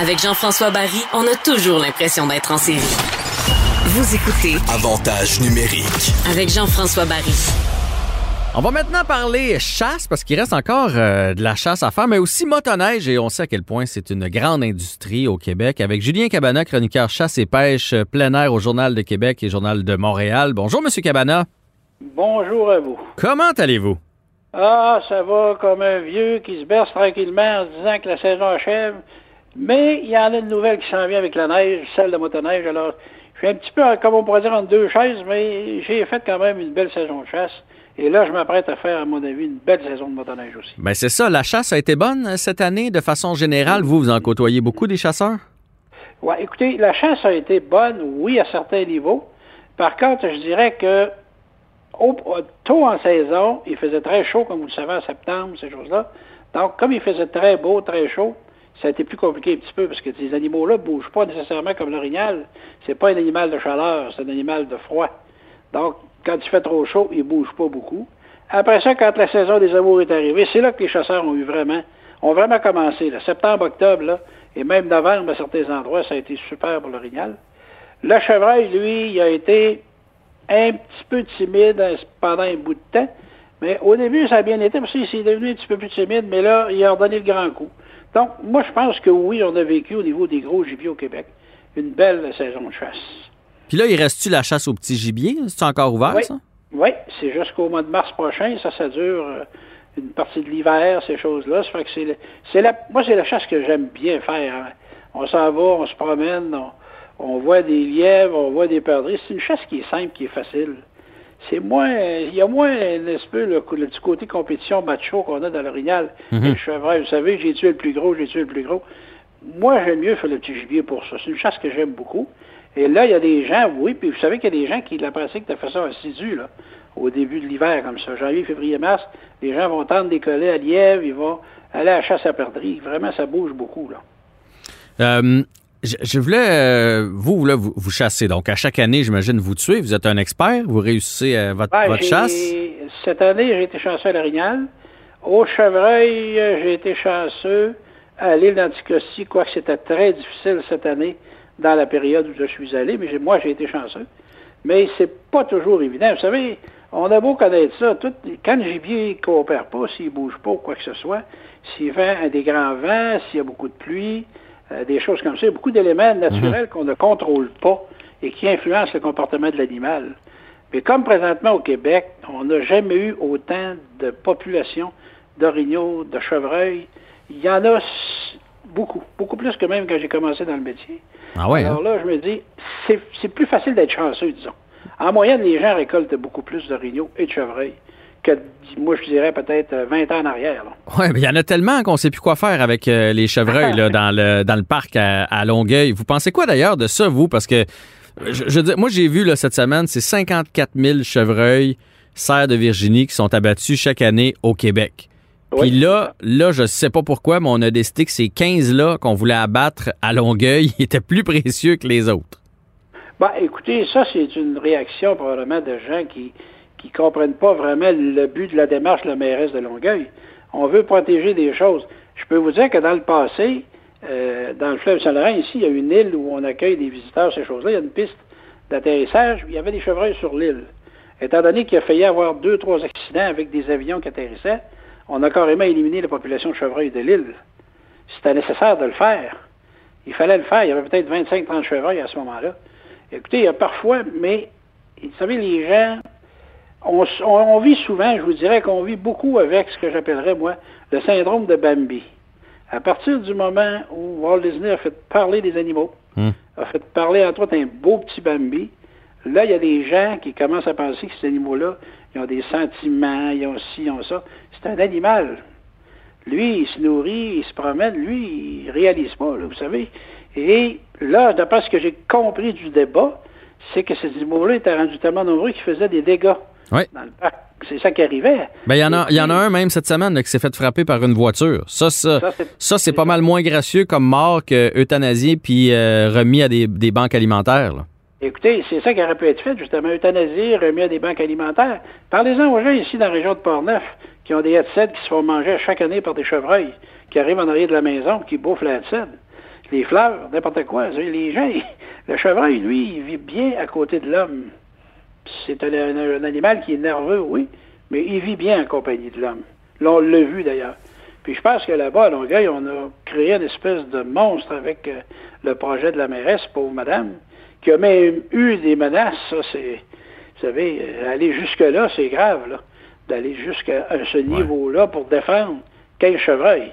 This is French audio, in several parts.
Avec Jean-François Barry, on a toujours l'impression d'être en série. Vous écoutez Avantage numérique. avec Jean-François Barry. On va maintenant parler chasse parce qu'il reste encore euh, de la chasse à faire, mais aussi motoneige et on sait à quel point c'est une grande industrie au Québec. Avec Julien Cabana, chroniqueur chasse et pêche euh, plein air au Journal de Québec et Journal de Montréal. Bonjour, Monsieur Cabana. Bonjour à vous. Comment allez-vous? Ah, ça va comme un vieux qui se berce tranquillement en se disant que la saison achève. Mais il y en a une nouvelle qui s'en vient avec la neige, celle de motoneige. Alors, je suis un petit peu, comme on pourrait dire, entre deux chaises, mais j'ai fait quand même une belle saison de chasse. Et là, je m'apprête à faire, à mon avis, une belle saison de motoneige aussi. Ben c'est ça, la chasse a été bonne euh, cette année de façon générale. Vous, vous en côtoyez beaucoup des chasseurs? Ouais, écoutez, la chasse a été bonne, oui, à certains niveaux. Par contre, je dirais que au- tôt en saison, il faisait très chaud, comme vous le savez, en septembre, ces choses-là. Donc, comme il faisait très beau, très chaud, ça a été plus compliqué un petit peu parce que ces animaux-là ne bougent pas nécessairement comme l'orignal. C'est pas un animal de chaleur, c'est un animal de froid. Donc, quand il fait trop chaud, il bouge pas beaucoup. Après ça, quand la saison des amours est arrivée, c'est là que les chasseurs ont eu vraiment, ont vraiment commencé. Septembre, octobre, là, et même novembre, à certains endroits, ça a été super pour l'orignal. Le chevreuil, lui, il a été un petit peu timide hein, pendant un bout de temps. Mais au début, ça a bien été, parce qu'il s'est devenu un petit peu plus timide, mais là, il a redonné le grand coup. Donc, moi, je pense que oui, on a vécu au niveau des gros gibiers au Québec une belle saison de chasse. Puis là, il reste-tu la chasse au petit gibier? C'est encore ouvert, Oui. ça? Oui, c'est jusqu'au mois de mars prochain. Ça, ça dure euh, une partie de l'hiver, ces choses-là. Ça fait que c'est c'est la, moi, c'est la chasse que j'aime bien faire. hein. On s'en va, on se promène, on, on voit des lièvres, on voit des perdrix. C'est une chasse qui est simple, qui est facile. C'est moins, il y a moins, n'est-ce pas, le, le petit côté compétition macho qu'on a dans l'orignal. Mhm. Et Le chevreuil, vous savez, j'ai tué le plus gros, j'ai tué le plus gros. Moi, j'aime mieux faire le petit gibier pour ça. C'est une chasse que j'aime beaucoup. Et là, il y a des gens, oui, puis vous savez qu'il y a des gens qui la pratiquent de façon assidue, là, au début de l'hiver, comme ça. Janvier, février, mars, les gens vont tendre des collets à lièvre, ils vont aller à la chasse à perdrix. Vraiment, ça bouge beaucoup, là. Euh, je, je voulais, euh, vous, là, vous, vous chassez. Donc, à chaque année, j'imagine, vous tuez. Vous êtes un expert. Vous réussissez euh, votre, Ben, votre chasse. Cette année, j'ai été chanceux à l'Orignal. Au Chevreuil, euh, j'ai été chanceux à l'île d'Anticosti, quoique c'était très difficile cette année dans la période où je suis allé, mais moi, j'ai été chanceux. Mais c'est pas toujours évident. Vous savez, on a beau connaître ça. Tout, quand le gibier ne coopère pas, s'il bouge pas ou quoi que ce soit, s'il fait des grands vents, s'il y a beaucoup de pluie, euh, des choses comme ça, il y a beaucoup d'éléments naturels qu'on ne contrôle pas et qui influencent le comportement de l'animal. Mais comme présentement au Québec, on n'a jamais eu autant de population d'orignaux, de chevreuils. Il y en a beaucoup, beaucoup plus que même quand j'ai commencé dans le métier. Ah ouais, hein? Alors là, je me dis, c'est plus facile d'être chanceux, disons. En moyenne, les gens récoltent beaucoup plus d'orignaux et de chevreuils que, moi, je dirais peut-être euh, 20 ans en arrière. Ouais, mais il y en a tellement qu'on sait plus quoi faire avec euh, les chevreuils là, dans, le, dans le parc à, à Longueuil. Vous pensez quoi d'ailleurs de ça, vous? Parce que, euh, je, moi, j'ai vu là, cette semaine, c'est 54 000 chevreuils, cerfs de Virginie, qui sont abattus chaque année au Québec. Puis Oui. là, là, je sais pas pourquoi, mais on a décidé que ces 15-là qu'on voulait abattre à Longueuil étaient plus précieux que les autres. Bah, écoutez, ça, c'est une réaction probablement de gens qui qui comprennent pas vraiment le but de la démarche de la mairesse de Longueuil. On veut protéger des choses. Je peux vous dire que dans le passé, euh, dans le fleuve Saint-Laurent, ici, il y a une île où on accueille des visiteurs, ces choses-là. Il y a une piste d'atterrissage. Il y avait des chevreuils sur l'île. Étant donné qu'il a failli avoir deux, trois accidents avec des avions qui atterrissaient, on a carrément éliminé la population de chevreuils de l'île. C'était nécessaire de le faire. Il fallait le faire. Il y avait peut-être 25-30 chevreuils à ce moment-là. Écoutez, il y a parfois, mais vous savez, les gens, on, s- on- on vit souvent, je vous dirais qu'on vit beaucoup avec ce que j'appellerais, moi, le syndrome de Bambi. À partir du moment où Walt Disney a fait parler des animaux, Hmm. a fait parler entre autres un beau petit Bambi, là, il y a des gens qui commencent à penser que ces animaux-là, ils ont des sentiments, ils ont ci, ils ont ça. C'est un animal. Lui, il se nourrit, il se promène, lui, il réalise pas, là, vous savez. Et là, d'après ce que j'ai compris du débat, c'est que ces animaux-là étaient rendus tellement nombreux qu'ils faisaient des dégâts Ouais. dans le parc. C'est ça qui arrivait. Ben, il y en a, y en a un même cette semaine là, qui s'est fait frapper par une voiture. Ça, ça, Ça, c'est- ça, c'est pas mal moins gracieux comme mort que euthanasié puis euh, remis à des, des banques alimentaires. là. Écoutez, c'est ça qui aurait pu être fait, justement, euthanasier, remis à des banques alimentaires. Parlez-en aux gens ici dans la région de Portneuf qui ont des headsets qui se font manger chaque année par des chevreuils qui arrivent en arrière de la maison qui bouffent la headset. les fleurs, n'importe quoi. Les gens, le chevreuil, lui, il vit bien à côté de l'homme. C'est un, un, animal qui est nerveux, oui, mais il vit bien en compagnie de l'homme. Là, on l'a vu d'ailleurs. Puis je pense que là-bas, à Longueuil, on a créé une espèce de monstre avec euh, le projet de la mairesse, pauvre madame, qui a même eu des menaces. Ça, c'est, vous savez, euh, aller jusque-là, c'est grave, là. D'aller jusqu'à ce niveau-là pour défendre 15 chevreuils.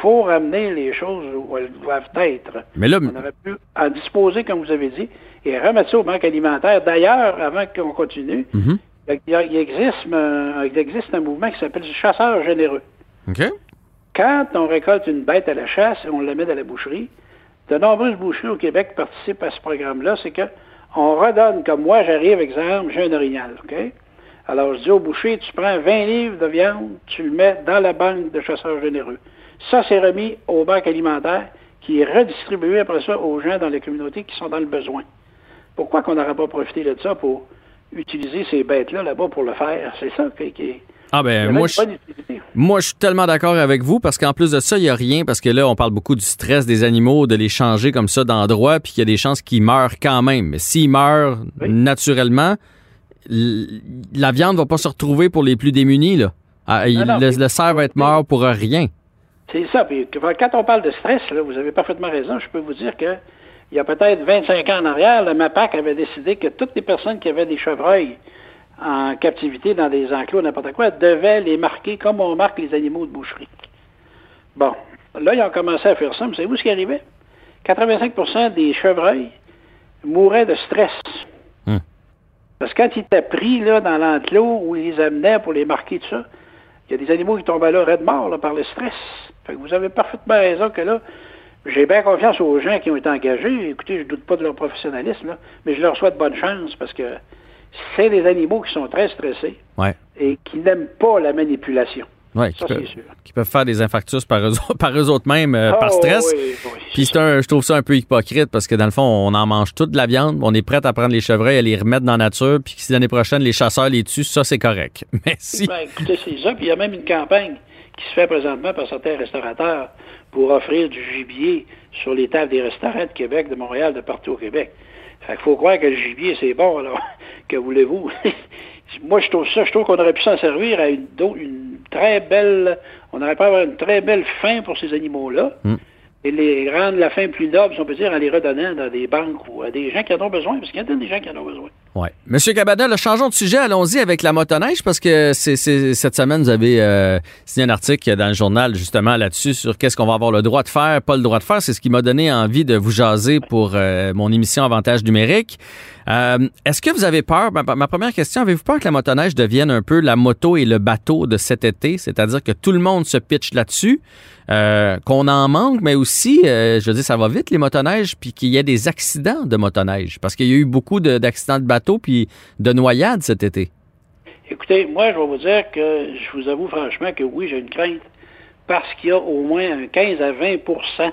Faut ramener les choses où elles doivent être. Mais là, on aurait pu en disposer, comme vous avez dit, et remettre ça aux banques alimentaires. D'ailleurs, avant qu'on continue, Mhm. il, existe, un, il existe un mouvement qui s'appelle chasseurs généreux. OK. Quand on récolte une bête à la chasse et on la met dans la boucherie, de nombreuses boucheries au Québec participent à ce programme-là, c'est que on redonne, comme moi, j'arrive, exemple, j'ai un orignal, OK? Alors, je dis au boucher, tu prends 20 livres de viande, tu le mets dans la banque de chasseurs généreux. Ça, c'est remis aux banques alimentaires qui est redistribué après ça aux gens dans les communautés qui sont dans le besoin. Pourquoi qu'on n'aurait pas profité de ça pour utiliser ces bêtes-là là-bas pour le faire? C'est ça qui, est... Ah ben moi je, moi je suis tellement d'accord avec vous parce qu'en plus de ça, il n'y a rien parce que là on parle beaucoup du stress des animaux, de les changer comme ça d'endroit puis qu'il y a des chances qu'ils meurent quand même. Mais s'ils meurent Oui. naturellement, la viande va pas se retrouver pour les plus démunis là. Ah, il- non, le, le cerf va être mort pour rien. C'est ça. Puis quand on parle de stress, là, vous avez parfaitement raison. Je peux vous dire que il y a peut-être 25 ans en arrière, le MAPAC avait décidé que toutes les personnes qui avaient des chevreuils en captivité dans des enclos, n'importe quoi, devaient les marquer comme on marque les animaux de boucherie. Bon. Là, ils ont commencé à faire ça, mais savez-vous ce qui arrivait? 85% des chevreuils mouraient de stress. Hmm. Parce que quand ils étaient pris là, dans l'enclos où ils les amenaient pour les marquer, tout ça, il y a des animaux qui tombaient là, raides morts, là, par le stress. Fait que vous avez parfaitement raison que là, j'ai bien confiance aux gens qui ont été engagés. Écoutez, je ne doute pas de leur professionnalisme, là, mais je leur souhaite bonne chance parce que c'est des animaux qui sont très stressés Ouais. et qui n'aiment pas la manipulation. Ouais, qui, Ça, peuvent, c'est sûr. qui peuvent faire des infarctus par eux, par eux autres mêmes euh, par Oh, stress. oui, oui, Puis c'est un, je trouve ça un peu hypocrite parce que dans le fond, on en mange toute de la viande, on est prêt à prendre les chevreuils, à les remettre dans la nature, puis si l'année prochaine les chasseurs les tuent, ça c'est correct. Mais si, Ben, écoutez, c'est ça. Puis il y a même une campagne qui se fait présentement par certains restaurateurs pour offrir du gibier sur les tables des restaurants de Québec, de Montréal, de partout au Québec. Fait qu'il faut croire que le gibier, c'est bon, alors, que voulez-vous? Moi, je trouve ça, je trouve qu'on aurait pu s'en servir à une, une très belle, on aurait pu avoir une très belle fin pour ces animaux-là. Mm. Et les rendre la fin plus noble, si on peut dire, en les redonnant dans des banques ou à des gens qui en ont besoin, parce qu'il y a des gens qui en ont besoin. Ouais. Monsieur Cabana, là, changeons de sujet, allons-y avec la motoneige parce que c'est, cette semaine, vous avez euh, signé un article dans le journal justement là-dessus sur qu'est-ce qu'on va avoir le droit de faire, pas le droit de faire. C'est ce qui m'a donné envie de vous jaser pour euh, mon émission Avantage numérique. Euh, est-ce que vous avez peur, ma, ma première question, avez-vous peur que la motoneige devienne un peu la moto et le bateau de cet été, c'est-à-dire que tout le monde se pitche là-dessus, euh, qu'on en manque, mais aussi, euh, je veux dire, ça va vite les motoneiges, puis qu'il y ait des accidents de motoneige, parce qu'il y a eu beaucoup de- d'accidents de, bateaux puis de noyades cet été. Écoutez, moi, je vais vous dire que je vous avoue franchement que oui, j'ai une crainte parce qu'il y a au moins un 15 à 20%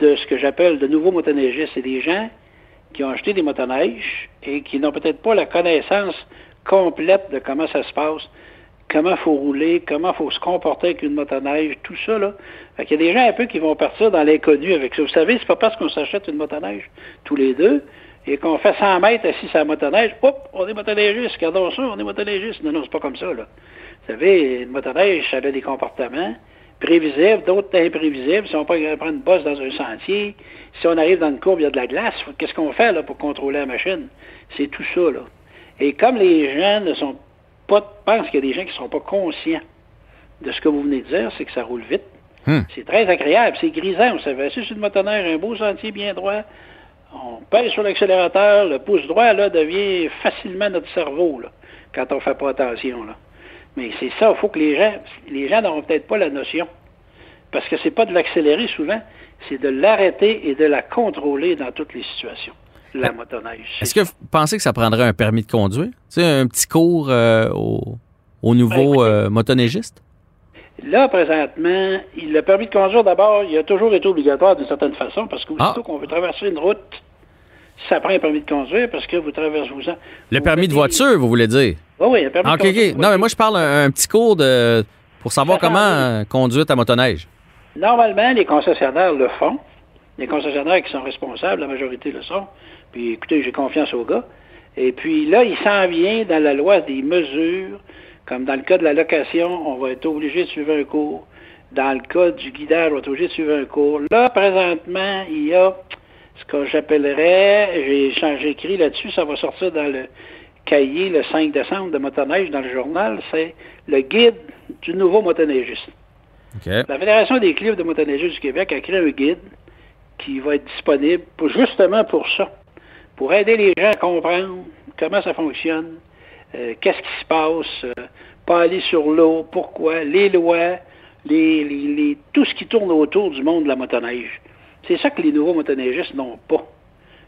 de ce que j'appelle de nouveaux motoneigistes. C'est des gens qui ont acheté des motoneiges et qui n'ont peut-être pas la connaissance complète de comment ça se passe, comment faut rouler, comment faut se comporter avec une motoneige, tout ça, là. Fait qu'il y a des gens un peu qui vont partir dans l'inconnu avec ça. Vous savez, c'est pas parce qu'on s'achète une motoneige tous les deux et qu'on fait 100 mètres assis sur la motoneige, hop, on est motoneigiste, regardons ça, on est motoneigiste. Non, non, c'est pas comme ça, là. Vous savez, une motoneige, ça a des comportements prévisibles, d'autres imprévisibles. Si on prendre une bosse dans un sentier, si on arrive dans une courbe, il y a de la glace, qu'est-ce qu'on fait, là, pour contrôler la machine? C'est tout ça, là. Et comme les gens ne sont pas, pensent qu'il y a des gens qui ne sont pas conscients de ce que vous venez de dire, c'est que ça roule vite. Hmm. C'est très agréable, c'est grisant, vous savez. Assis sur une motoneige, un beau sentier bien droit, on pèse sur l'accélérateur, le pouce droit, là, devient facilement notre cerveau, là, quand on ne fait pas attention, là. Mais c'est ça, il faut que les gens, les gens n'auront peut-être pas la notion. Parce que c'est pas de l'accélérer souvent, c'est de l'arrêter et de la contrôler dans toutes les situations. La motoneige. Est-ce que vous pensez que ça prendrait un permis de conduire? Tu sais, un petit cours euh, aux au nouveaux Ben, euh, motoneigistes? Là, présentement, le permis de conduire, d'abord, il a toujours été obligatoire d'une certaine façon, parce qu'aussitôt Ah. qu'on veut traverser une route, ça prend un permis de conduire, parce que vous traversez vous Le vous permis de voiture, vous voulez dire? Oui, oui, le permis Ah, de conduire. OK. Non, mais moi, je parle un, un petit cours de pour savoir Ça comment euh, conduire ta motoneige. Normalement, les concessionnaires le font. les concessionnaires qui sont responsables, la majorité le sont. Puis écoutez, j'ai confiance aux gars. Et puis là, il s'en vient dans la loi des mesures, comme dans le cas de la location, on va être obligé de suivre un cours. Dans le cas du guidage, on va être obligé de suivre un cours. Là, présentement, il y a ce que j'appellerais, j'ai écrit là-dessus, ça va sortir dans le cahier le 5 décembre de motoneige dans le journal, c'est le guide du nouveau motoneigiste. La Fédération des clubs de motoneigistes du Québec a créé un guide qui va être disponible justement pour ça, pour aider les gens à comprendre comment ça fonctionne, euh, qu'est-ce qui se passe, euh, pas aller sur l'eau, pourquoi, les lois, les, tout ce qui tourne autour du monde de la motoneige. C'est ça que les nouveaux motoneigistes n'ont pas.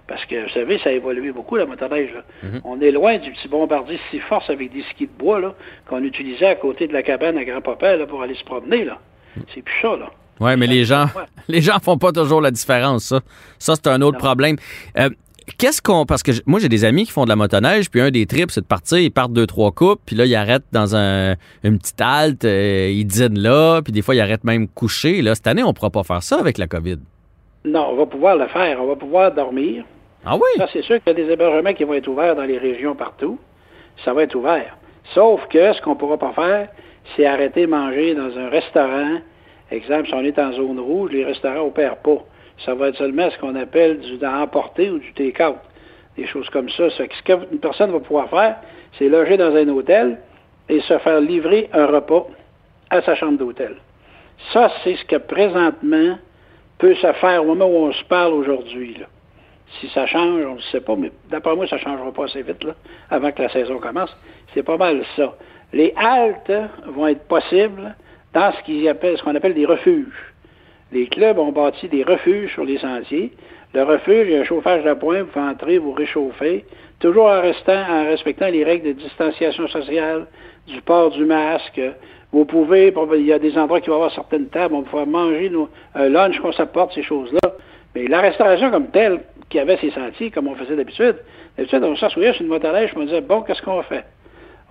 Parce que, vous savez, ça a évolué beaucoup, la motoneige. Mhm. On est loin du petit bombardier si force avec des skis de bois qu'on utilisait à côté de la cabane à grand-papa pour aller se promener. là. C'est plus ça. là. Oui, mais les gens, les gens font pas toujours la différence, ça. Ça, c'est un autre problème. Euh, qu'est-ce qu'on. Parce que moi, j'ai des amis qui font de la motoneige, puis un des trips, c'est de partir, ils partent deux, trois coupes, puis là, ils arrêtent dans un, une petite halte, euh, ils dînent là, puis des fois, ils arrêtent même coucher. Là, cette année, on ne pourra pas faire ça avec la COVID. Non, on va pouvoir le faire. On va pouvoir dormir. Ah oui? Ça, c'est sûr qu'il y a des hébergements qui vont être ouverts dans les régions partout. Ça va être ouvert. Sauf que ce qu'on ne pourra pas faire, c'est arrêter de manger dans un restaurant. Exemple, si on est en zone rouge, les restaurants n'opèrent pas. Ça va être seulement ce qu'on appelle du emporter ou du take-out. Des choses comme ça. Ce qu'une personne va pouvoir faire, c'est loger dans un hôtel et se faire livrer un repas à sa chambre d'hôtel. Ça, c'est ce que présentement peut se faire au moment où on se parle aujourd'hui. Si ça change, on ne sait pas, mais d'après moi, ça ne changera pas assez vite là, avant que la saison commence. C'est pas mal ça. Les haltes vont être possibles dans ce qu'on appelle, ce qu'on appelle des refuges. Les clubs ont bâti des refuges sur les sentiers. Le refuge, a un chauffage de pointe, vous entrer, vous réchauffer, toujours en, restant, en respectant les règles de distanciation sociale, du port du masque. Vous pouvez, il y a des endroits qui vont avoir certaines tables, on va manger un lunch qu'on s'apporte, ces choses-là. Mais la restauration comme telle, qui avait ses sentiers, comme on faisait d'habitude, d'habitude, on s'assoyait sur une motoneige, on disait, bon, qu'est-ce qu'on fait?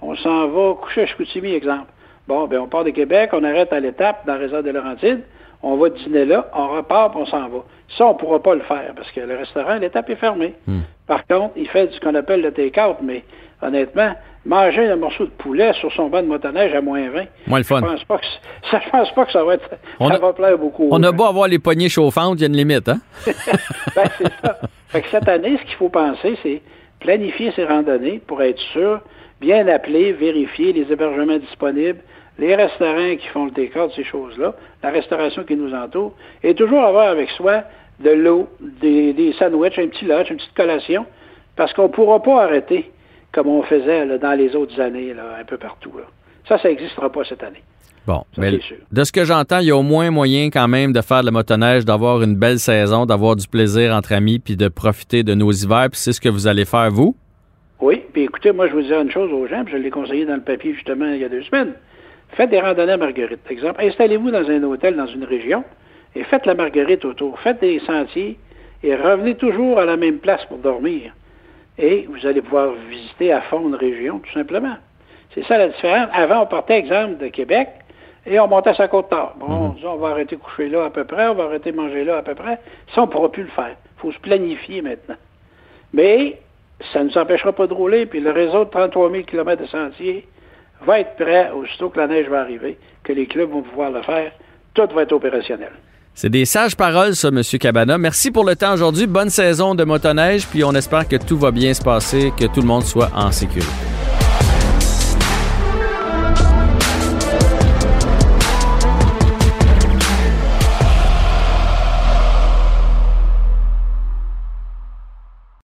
On s'en va coucher à Chicoutimi, exemple. Bon, ben on part de Québec, on arrête à l'étape dans la réserve de Laurentides, on va dîner là, on repart, puis on s'en va. Ça, on ne pourra pas le faire parce que le restaurant, l'étape est fermée. Hmm. Par contre, il fait ce qu'on appelle le take-out, mais honnêtement, manger un morceau de poulet sur son banc de motoneige à moins 20, Moins le fun. Je pense pas que ça, je pense pas que ça va être, ça va plaire beaucoup. On a beau avoir les poignées chauffantes, il y a une limite, hein? ben, c'est ça. Fait que cette année, ce qu'il faut penser, c'est planifier ses randonnées pour être sûr, bien appeler, vérifier les hébergements disponibles, les restaurants qui font le take-out, ces choses-là, la restauration qui nous entoure, et toujours avoir avec soi de l'eau, des, des sandwichs, un petit lunch, une petite collation, parce qu'on ne pourra pas arrêter comme on faisait dans les autres années, un peu partout. Ça, ça n'existera pas cette année. Bon, mais de ce que j'entends, il y a au moins moyen quand même de faire de la motoneige, d'avoir une belle saison, d'avoir du plaisir entre amis, puis de profiter de nos hivers. Puis c'est ce que vous allez faire, vous? Oui, puis écoutez, moi, je vous disais une chose aux gens, puis je l'ai conseillé dans le papier justement il y a deux semaines. Faites des randonnées à Marguerite, par exemple. Installez-vous dans un hôtel dans une région et faites la Marguerite autour. Faites des sentiers et revenez toujours à la même place pour dormir. Et vous allez pouvoir visiter à fond une région, tout simplement. C'est ça la différence. Avant, on partait, exemple, de Québec et on montait sa côte tard. Bon, mhm. on va arrêter de coucher là à peu près, on va arrêter de manger là à peu près. Ça, on ne pourra plus le faire. Il faut se planifier maintenant. Mais ça ne nous empêchera pas de rouler, puis le réseau de 33 000 km de sentiers va être prêt aussitôt que la neige va arriver, que les clubs vont pouvoir le faire. Tout va être opérationnel. C'est des sages paroles, ça, M. Cabana. Merci pour le temps aujourd'hui. Bonne saison de motoneige, puis on espère que tout va bien se passer, que tout le monde soit en sécurité.